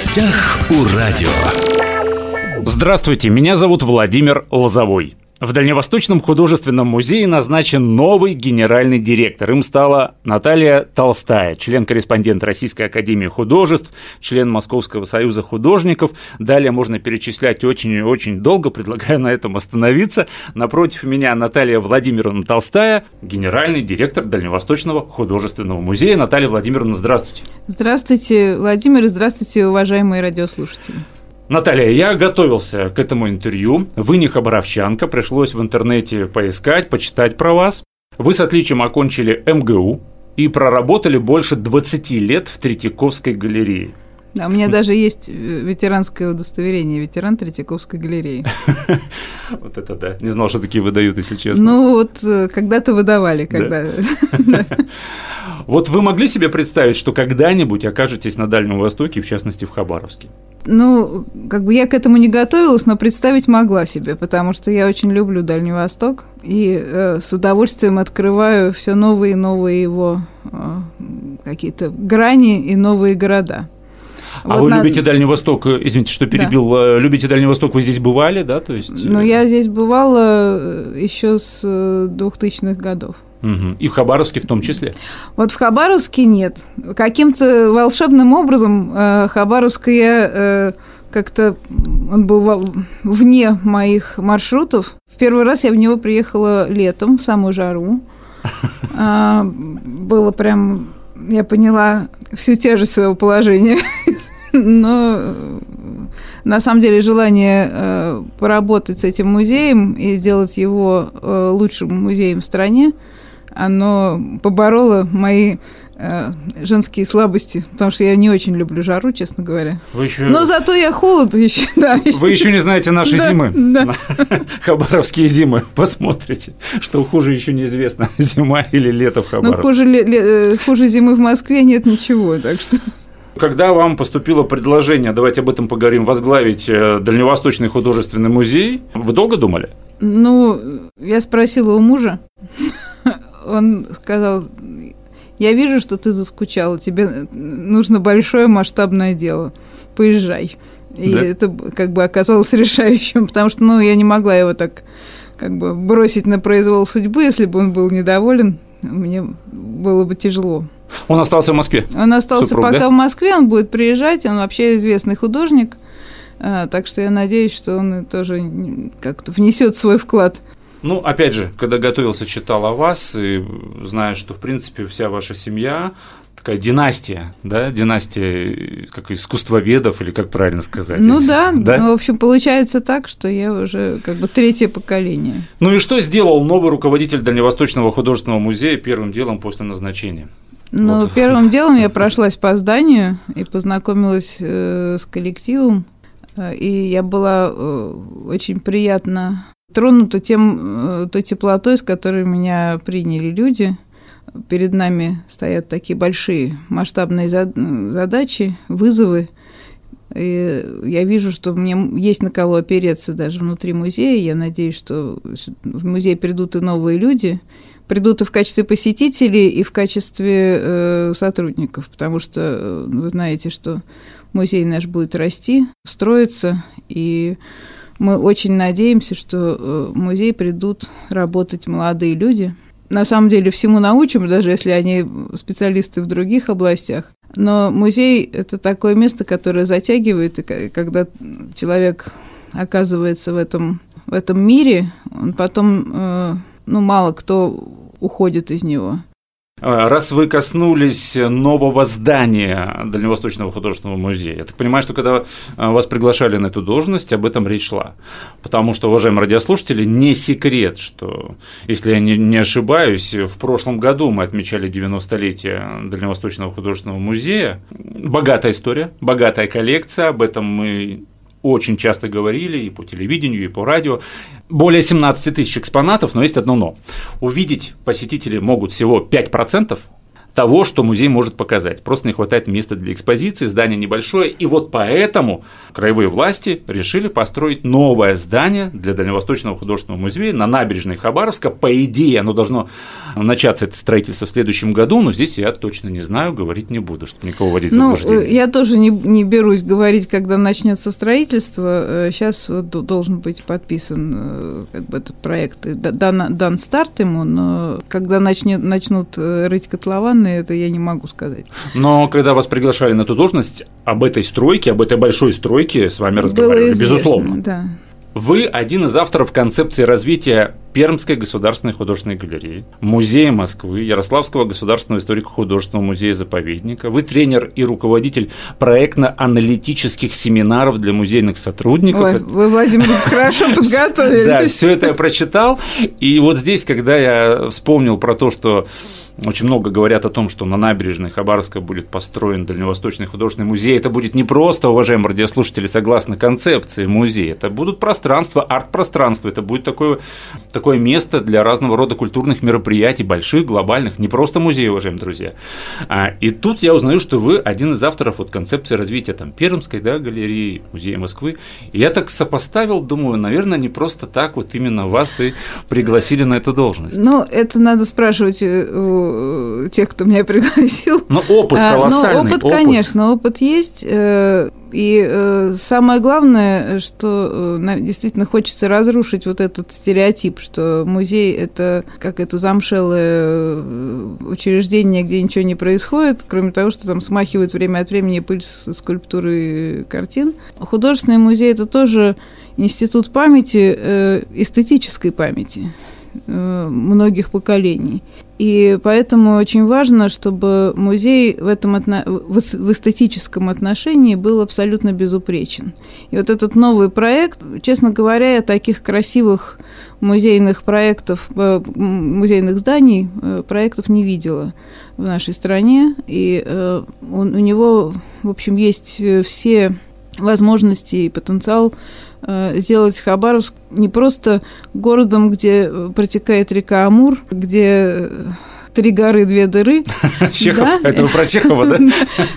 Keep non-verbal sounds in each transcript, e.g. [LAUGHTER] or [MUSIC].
гостях у радио. Здравствуйте, меня зовут Владимир Лозовой. В Дальневосточном художественном музее назначен новый генеральный директор. Им стала Наталья Толстая, член-корреспондент Российской Академии Художеств, член Московского союза художников. Далее можно перечислять очень и очень долго, [LAUGHS] предлагаю на этом остановиться. Напротив меня Наталья Владимировна Толстая, генеральный директор Дальневосточного художественного музея. Наталья Владимировна, здравствуйте. Здравствуйте, Владимир, здравствуйте, уважаемые радиослушатели. Наталья, я готовился к этому интервью. Вы не хабаровчанка, пришлось в интернете поискать, почитать про вас. Вы с отличием окончили МГУ и проработали больше 20 лет в Третьяковской галерее. Да, у меня даже есть э, ветеранское удостоверение, ветеран Третьяковской галереи. [LAUGHS] Вот это да. Не знал, что такие выдают, если честно. Ну, вот э, когда-то выдавали, когда... [LAUGHS] Вот вы могли себе представить, что когда-нибудь окажетесь на Дальнем Востоке, в частности, в Хабаровске? Ну, как бы я к этому не готовилась, но представить могла себе, потому что я очень люблю Дальний Восток и э, с удовольствием открываю все новые и новые его э, какие-то грани и новые города. А вот вы на... любите Дальний Восток, э, извините, что перебил, да. Э, любите Дальний Восток, вы здесь бывали, да, то есть? Ну, я здесь бывала еще с 2000-х годов. Угу. И в Хабаровске в том числе? Вот в Хабаровске нет. Каким-то волшебным образом э, Хабаровск я э, как-то он был вне моих маршрутов. В первый раз я в него приехала летом, в самую жару. А, было прям, я поняла всю тяжесть своего положения. [LAUGHS] Но на самом деле желание э, поработать с этим музеем и сделать его э, лучшим музеем в стране – оно побороло мои э, женские слабости, потому что я не очень люблю жару, честно говоря. Вы еще... Но зато я холод еще, [LAUGHS] да. Вы еще не знаете наши да, зимы. Да. Хабаровские зимы. Посмотрите, что хуже еще неизвестно, [LAUGHS] зима или лето в Хабаровске. Ну, хуже, э, хуже зимы в Москве нет ничего, так что... Когда вам поступило предложение, давайте об этом поговорим, возглавить э, Дальневосточный художественный музей, вы долго думали? Ну, я спросила у мужа он сказал, я вижу, что ты заскучала, тебе нужно большое масштабное дело, поезжай. И да? это как бы оказалось решающим, потому что, ну, я не могла его так как бы бросить на произвол судьбы, если бы он был недоволен, мне было бы тяжело. Он остался в Москве? Он остался Супруг, пока да? в Москве, он будет приезжать, он вообще известный художник, а, так что я надеюсь, что он тоже как-то внесет свой вклад ну, опять же, когда готовился, читал о вас и знаю, что, в принципе, вся ваша семья такая династия, да, династия как искусствоведов или как правильно сказать? Ну да, да, ну, в общем, получается так, что я уже как бы третье поколение. Ну и что сделал новый руководитель Дальневосточного художественного музея первым делом после назначения? Ну, вот. первым делом я прошлась по зданию и познакомилась э, с коллективом, э, и я была э, очень приятно тронута тем, э, той теплотой, с которой меня приняли люди. Перед нами стоят такие большие масштабные задачи, вызовы. И я вижу, что мне есть на кого опереться даже внутри музея. Я надеюсь, что в музей придут и новые люди, придут и в качестве посетителей, и в качестве э, сотрудников, потому что э, вы знаете, что музей наш будет расти, строиться, и мы очень надеемся, что э, в музей придут работать молодые люди. На самом деле всему научим, даже если они специалисты в других областях. Но музей – это такое место, которое затягивает, и когда человек оказывается в этом, в этом мире, он потом, э, ну, мало кто уходит из него. Э, раз вы коснулись нового здания Дальневосточного художественного музея, я так понимаю, что когда э, вас приглашали на эту должность, об этом речь шла. Потому что, уважаемые радиослушатели, не секрет, что, если я не, ошибаюсь, в прошлом году мы отмечали 90-летие Дальневосточного художественного музея. Богатая история, богатая коллекция, об этом мы очень часто говорили и по телевидению, и по радио. Более 17 тысяч экспонатов, но есть одно но. Увидеть посетители могут всего 5%, того, что музей может показать. Просто не хватает места для экспозиции, здание небольшое, и вот поэтому краевые власти решили построить новое здание для Дальневосточного художественного музея на набережной Хабаровска. По идее, оно должно начаться, это строительство, в следующем году, но здесь я точно не знаю, говорить не буду, чтобы никого вводить в Ну, заблуждение. я тоже не, не берусь говорить, когда начнется строительство. Сейчас должен быть подписан э, как бы этот проект, дан, дан старт ему, но когда начнет, начнут э, рыть котлованы, это я не могу сказать. Но когда вас приглашали на эту должность, об этой стройке, об этой большой стройке с вами Было разговаривали, известно, безусловно. Да. Вы один из авторов концепции развития Пермской государственной художественной галереи, Музея Москвы, Ярославского государственного историко-художественного музея-заповедника. Вы тренер и руководитель проектно-аналитических семинаров для музейных сотрудников. Ой, вы, Владимир, [LAUGHS] хорошо подготовились. Да, все это я прочитал. И вот здесь, когда я вспомнил про то, что очень много говорят о том, что на набережной Хабаровска будет построен Дальневосточный художественный музей. Это будет не просто, уважаемые радиослушатели, согласно концепции музея. Это будут пространства, арт-пространства. Это будет такое, такое место для разного рода культурных мероприятий, больших, глобальных, не просто музей, уважаемые друзья. А, и тут я узнаю, что вы один из авторов вот концепции развития там, Пермской да, галереи, музея Москвы. И я так сопоставил, думаю, наверное, не просто так вот именно вас и пригласили на эту должность. Ну, это надо спрашивать у тех, кто меня [LAUGHS] пригласил. Но опыт А, колоссальный. Ну, опыт, конечно, опыт есть. э, И э, самое главное, что э, действительно хочется разрушить вот этот стереотип, что музей – это как это замшелое э, учреждение, где ничего не происходит, кроме того, что там смахивают время от времени пыль с скульптуры картин. Художественный музей – это тоже институт памяти, э, эстетической памяти э, многих поколений. И поэтому очень важно, чтобы музей в этом отно- в эс- в эстетическом отношении был абсолютно безупречен. И вот этот новый проект, честно говоря, я таких красивых музейных проектов, э, музейных зданий, э, проектов не видела в нашей стране. И э, он- у него, в общем, есть э, все возможности и потенциал э, сделать Хабаровск не просто городом, где э, протекает река Амур, где э, три горы, две дыры, [LAUGHS] Чехов, Да. это вы про Чехова, да?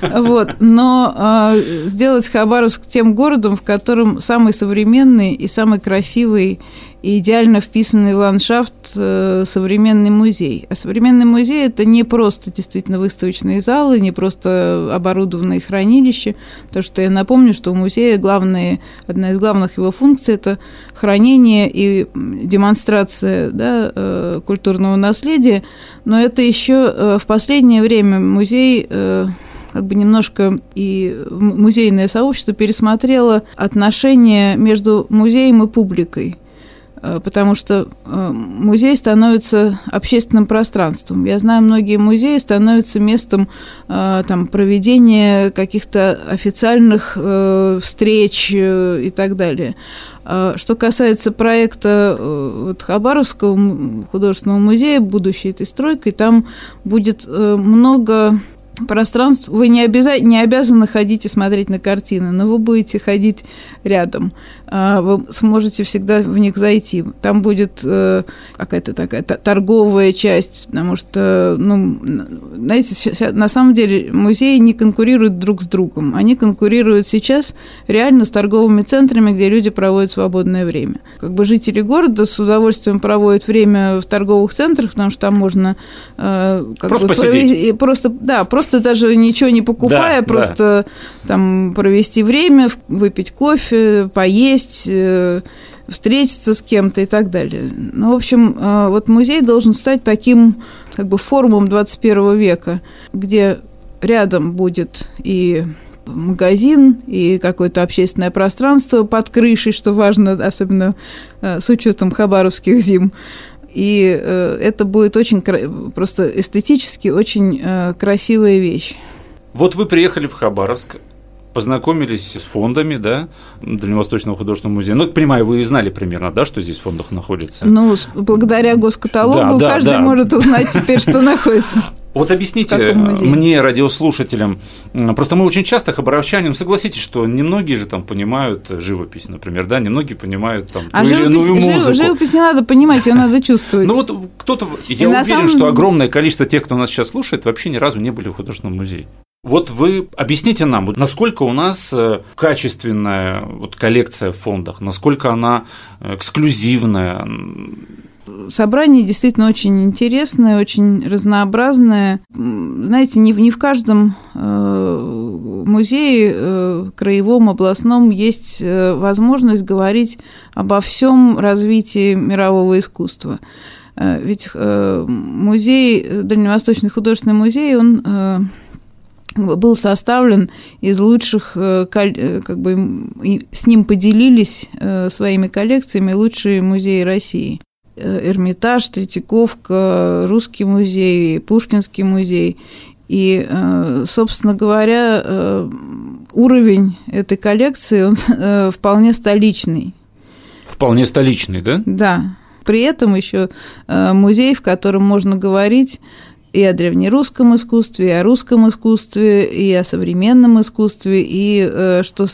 [LAUGHS] вот, но сделать Хабаровск тем городом, в котором самый современный и самый красивый и идеально вписанный в ландшафт э, современный музей. А современный музей – это не просто действительно выставочные залы, не просто оборудованные хранилища, потому что я напомню, что у музея главные, одна из главных его функций – это хранение и демонстрация да, э, культурного наследия, но это еще э, в последнее время музей как бы немножко и музейное сообщество пересмотрело отношения между музеем и публикой потому что э, музей становится общественным пространством. Я знаю, многие музеи становятся местом э, там, проведения каких-то официальных э, встреч э, и так далее. А Что касается проекта э, вот, Хабаровского художественного музея, будущей этой стройкой, там будет э, много пространств. Вы не, обяза- не обязаны ходить и смотреть на картины, но вы будете ходить рядом. А, Вы сможете всегда в них зайти. Там будет э, какая-то такая та- торговая часть, потому что, ну, знаете, на самом деле музеи не конкурируют друг с другом. Они конкурируют сейчас реально с торговыми центрами, где люди проводят свободное время. Как бы жители города с удовольствием проводят время в торговых центрах, потому что там можно э, как Просто бы посидеть. провести- просто, да, просто даже ничего не покупая, Да, просто там провести время, выпить кофе, поесть, э, встретиться с кем-то и так далее. Ну, в общем, э, вот музей должен стать таким как бы форумом 21 века, где рядом будет и магазин, и какое-то общественное пространство под крышей, что важно, особенно э, с учетом хабаровских зим. И э, это будет очень просто эстетически очень э, красивая вещь. Вот вы приехали в Хабаровск, познакомились с фондами, да, Дальневосточного художественного музея. Ну, понимаю, вы и знали примерно, да, что здесь в фондах находится. Ну, благодаря госкаталогу Да, да, каждый да. может узнать теперь, что [LAUGHS] находится. Вот объясните мне, радиослушателям, просто мы очень часто хабаровчане, ну, согласитесь, что немногие же там понимают живопись, например, да, немногие понимают там а ту живопись, или иную музыку. Живопись не надо понимать, ее надо чувствовать. Ну вот кто-то, я уверен, самом... что огромное количество тех, кто нас сейчас слушает, вообще ни разу не были в художественном музее. Вот вы объясните нам, насколько у нас э, качественная вот коллекция в фондах, насколько она э, эксклюзивная, собрание действительно очень интересное, очень разнообразное. Знаете, не, не в каждом э, музее, э, краевом, областном, есть э, возможность говорить обо всем развитии мирового искусства. Ведь музей, Дальневосточный художественный музей, он был составлен из лучших, как бы с ним поделились своими коллекциями лучшие музеи России. Э, Эрмитаж, Третьяковка, Русский музей, Пушкинский музей. И, э, собственно говоря, э, уровень этой коллекции, он вполне столичный. Вполне столичный, да? Да. При этом еще музей, в котором можно говорить и о древнерусском искусстве, и о русском искусстве, и о современном искусстве, и, что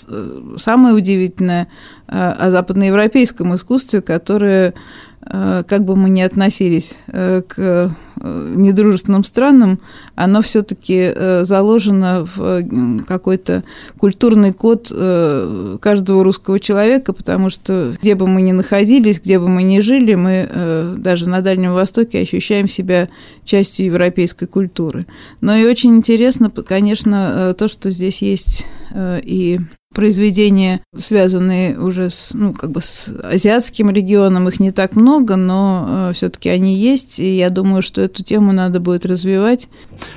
самое удивительное, о западноевропейском искусстве, которое как бы мы ни относились э, к э, недружественным странам, оно все-таки заложено в какой-то культурный код каждого русского человека, потому что где бы мы ни находились, где бы мы ни жили, мы даже на Дальнем Востоке ощущаем себя частью европейской культуры. Но и очень интересно, конечно, то, что здесь есть и произведения, связанные уже с, ну, как бы с азиатским регионом, их не так много, но э, все-таки они есть, и я думаю, что эту тему надо будет развивать.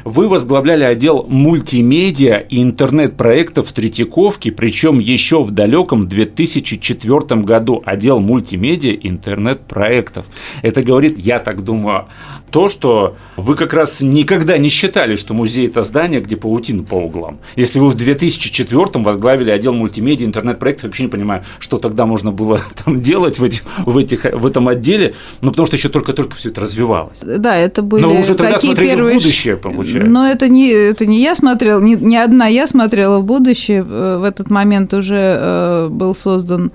Вы возглавляли отдел мультимедиа и интернет-проектов в Третьяковке, причем еще в далеком 2004 году отдел мультимедиа и интернет-проектов. Это говорит, я так думаю, то, что вы как раз никогда не считали, что музей – это здание, где паутина по углам. Если вы в 2004 возглавили отдел мультимедиа, интернет-проектов, вообще не понимаю, что тогда можно было [LAUGHS] там делать в, этих, в, этих, в этом отделе, ну, потому что еще только-только все это развивалось. Да, это были Но вы уже тогда смотрели первые... в будущее, получается. Но это не, это не я смотрела, не, не одна я смотрела в будущее. Э, в этот момент уже э, был создан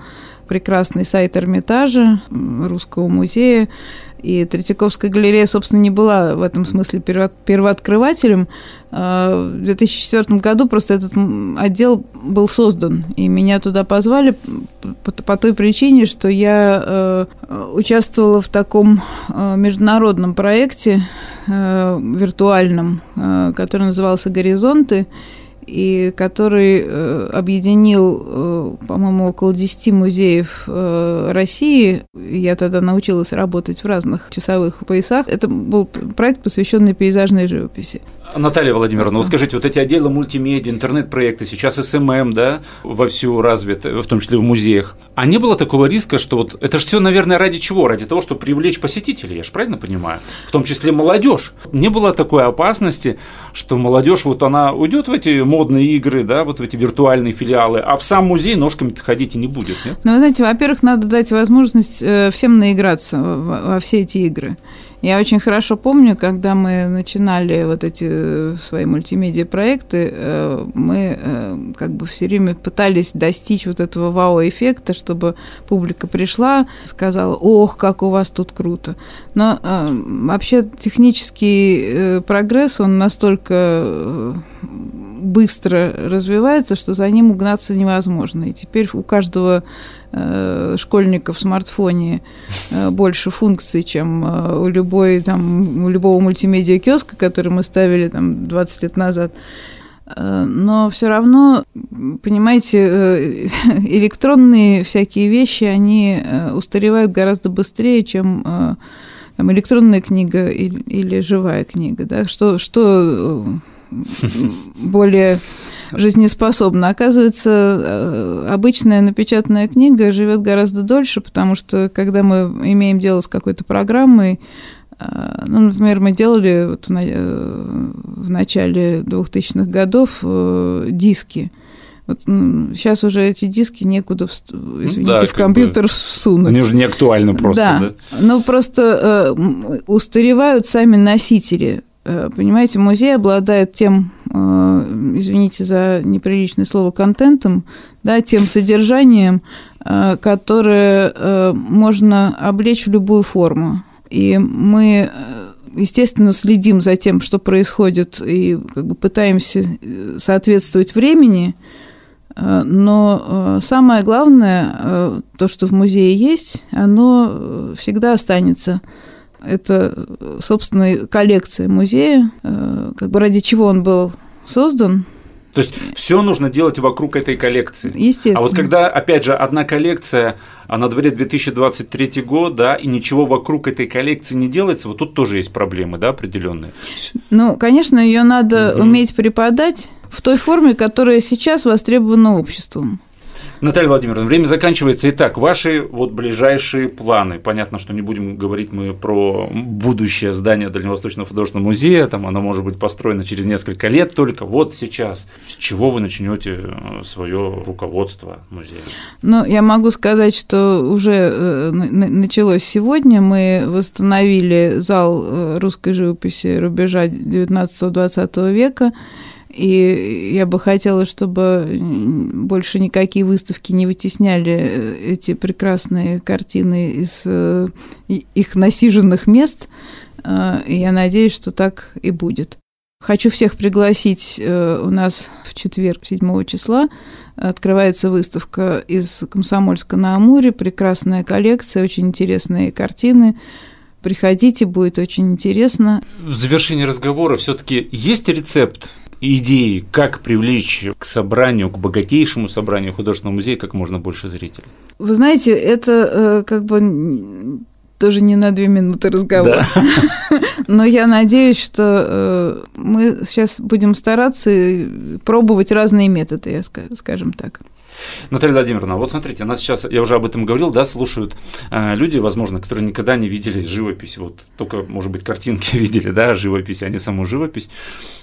прекрасный сайт Эрмитажа, Русского музея, и Третьяковская галерея, собственно, не была в этом смысле первооткрывателем. А, в 2004 году просто этот отдел был создан, и меня туда позвали по той причине, что я э, участвовала в таком э, международном проекте э, виртуальном, который назывался «Горизонты», и который э, объединил, э, по-моему, около 10 музеев э, России. Я тогда научилась работать в разных часовых поясах. Это был проект, посвященный пейзажной живописи. Наталья Владимировна, вот скажите, вот эти отделы мультимедиа, интернет-проекты, сейчас SMM, да, вовсю развит, в том числе в музеях. А не было такого риска, что вот это же все, наверное, ради чего? Ради того, чтобы привлечь посетителей, я же правильно понимаю? В том числе молодежь. Не было такой опасности, что молодежь вот она уйдет в эти модные игры, да, вот эти виртуальные филиалы, а в сам музей ножками-то ходить и не будет, нет? Ну, вы знаете, во-первых, надо дать возможность э, всем наиграться во все эти игры. Я очень хорошо помню, когда мы начинали вот эти э, свои мультимедиа-проекты, э, мы как бы все время пытались достичь вот этого вау-эффекта, чтобы публика пришла, сказала, ох, как у вас тут круто. Но вообще технический прогресс, он настолько быстро развивается, что за ним угнаться невозможно. И теперь у каждого э, школьника в смартфоне э, больше функций, чем э, у, любой, там, у любого мультимедиа-киоска, который мы ставили там, 20 лет назад. Но все равно, понимаете, [LAUGHS] электронные всякие вещи, они устаревают гораздо быстрее, чем там, электронная книга или, или живая книга. Да? Что, что [LAUGHS] более жизнеспособна. Оказывается, э, обычная напечатанная книга живет гораздо дольше, потому что когда мы имеем дело с какой-то программой, э, ну, например, мы делали вот в, э, в начале 2000-х годов диски. Вот, сейчас уже эти диски некуда, извините, да, в компьютер бы, всунуть. Они уже не актуальны просто, да? да? Но просто э, устаревают сами носители понимаете, музей обладает тем, э, извините за неприличное слово, контентом, да, тем содержанием, э, которое можно облечь в любую форму. И мы естественно, следим за тем, что происходит, и как бы пытаемся соответствовать времени, но самое главное, то, что в музее есть, оно всегда останется это, собственно, коллекция музея, э, как бы ради чего он был создан. То есть все нужно делать вокруг этой коллекции. Естественно. А вот когда, опять же, одна коллекция, а на дворе 2023 год, да, и ничего вокруг этой коллекции не делается, вот тут тоже есть проблемы, да, определенные. Ну, конечно, ее надо угу. уметь преподать в той форме, которая сейчас востребована обществом. Наталья Владимировна, время заканчивается. Итак, ваши вот ближайшие планы. Понятно, что не будем говорить мы про будущее здание Дальневосточного художественного музея, там оно может быть построено через несколько лет только. Вот сейчас, с чего вы начнете э, свое руководство музея? Ну, я могу сказать, что уже э, началось сегодня. Мы восстановили зал э, русской живописи рубежа 19-20 века. И я бы хотела, чтобы больше никакие выставки не вытесняли э, эти прекрасные картины из э, их насиженных мест. Э, и я надеюсь, что так и будет. Хочу всех пригласить. У нас в четверг, 7 числа, открывается выставка из Комсомольска на Амуре. Прекрасная коллекция, очень интересные картины. Приходите, будет очень интересно. В завершении разговора все-таки есть рецепт идеи, как привлечь к собранию, к богатейшему собранию художественного музея как можно больше зрителей? Вы знаете, это э, как бы тоже не на две минуты разговор. Да. [LAUGHS] Но я надеюсь, что э, мы сейчас будем стараться пробовать разные методы, я скажем так. Наталья Владимировна, вот смотрите, нас сейчас, я уже об этом говорил, да, слушают э, люди, возможно, которые никогда не видели живопись, вот только, может быть, картинки [LAUGHS] видели, да, живопись, а не саму живопись,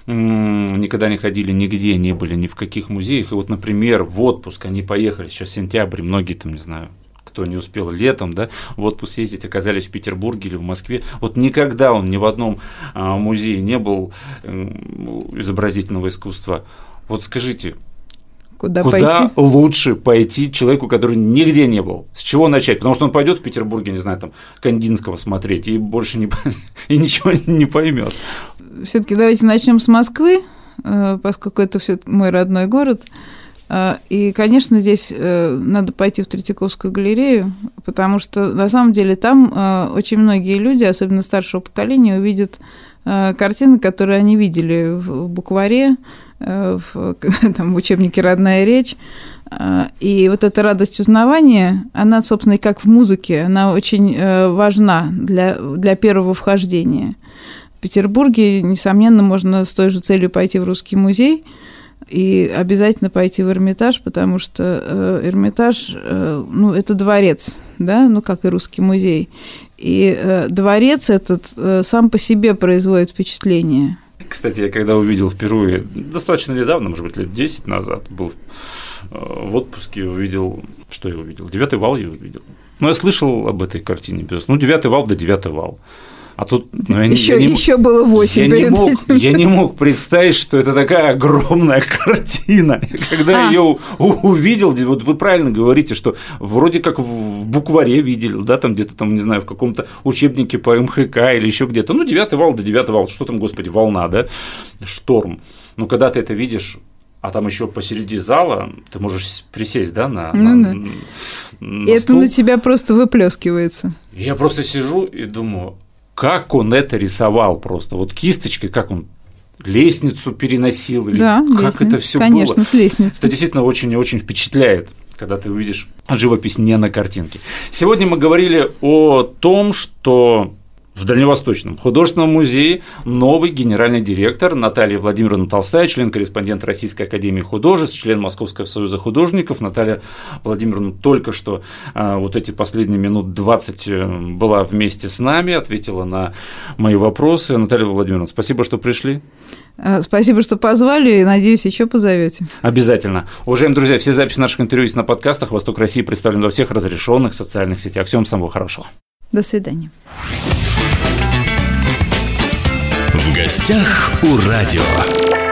м-м, никогда не ходили нигде, не были ни в каких музеях, и вот, например, в отпуск они поехали, сейчас сентябрь, многие там, не знаю, кто не успел летом, да, в отпуск ездить, оказались в Петербурге или в Москве. Вот никогда он ни в одном а, музее не был изобразительного искусства. Вот скажите, Куда, Куда пойти? лучше пойти человеку, который нигде не был? С чего начать? Потому что он пойдет в Петербурге, не знаю, там Кандинского смотреть и больше не, [LAUGHS] и ничего не поймет. Все-таки давайте начнем с Москвы, э, поскольку это все мой родной город. Э, и, конечно, здесь э, надо пойти в Третьяковскую галерею, потому что на самом деле там очень многие люди, особенно старшего поколения, увидят картины, которые они видели в букваре, в, [LAUGHS] там, в учебнике «Родная речь». Э, и вот эта радость узнавания, она, собственно, и как в музыке, она очень э, важна для, для первого вхождения. В Петербурге, несомненно, можно с той же целью пойти в Русский музей и обязательно пойти в Эрмитаж, потому что Эрмитаж, ну, это дворец, да, ну, как и Русский музей. И дворец этот сам по себе производит впечатление – кстати, я когда увидел впервые, достаточно недавно, может быть, лет 10 назад, был э, в отпуске, увидел, что я увидел? Девятый вал я увидел. Ну, я слышал об этой картине, безусловно. Ну, девятый вал да девятый вал. А тут ну, я, еще, я не, еще было 8 я не, мог, этим. я не мог представить, что это такая огромная [LAUGHS] картина. Когда а. ее увидел, вот вы правильно говорите, что вроде как в букваре видели, да, там где-то там, не знаю, в каком-то учебнике по МХК или еще где-то. Ну, девятый вал, да девятый вал, что там, господи, волна, да, шторм. Но когда ты это видишь, а там еще посреди зала ты можешь присесть, да, на, ну, на, да. на И стул. это на тебя просто выплескивается. Я просто сижу и думаю, как он это рисовал просто. Вот кисточкой, как он лестницу переносил, или да, как лестниц, это все было. Конечно, с лестницы. Это действительно очень и очень впечатляет когда ты увидишь живопись не на картинке. Сегодня мы говорили о том, что в Дальневосточном художественном музее новый генеральный директор Наталья Владимировна Толстая, член-корреспондент Российской академии художеств, член Московского союза художников. Наталья Владимировна только что а, вот эти последние минут 20 э, была вместе с нами, ответила на мои вопросы. Наталья Владимировна, спасибо, что пришли. А, спасибо, что позвали, и надеюсь, еще позовете. Обязательно. Уважаемые друзья, все записи наших интервью есть на подкастах. Восток России представлен во всех разрешенных социальных сетях. Всем самого хорошего. До свидания. В гостях у радио.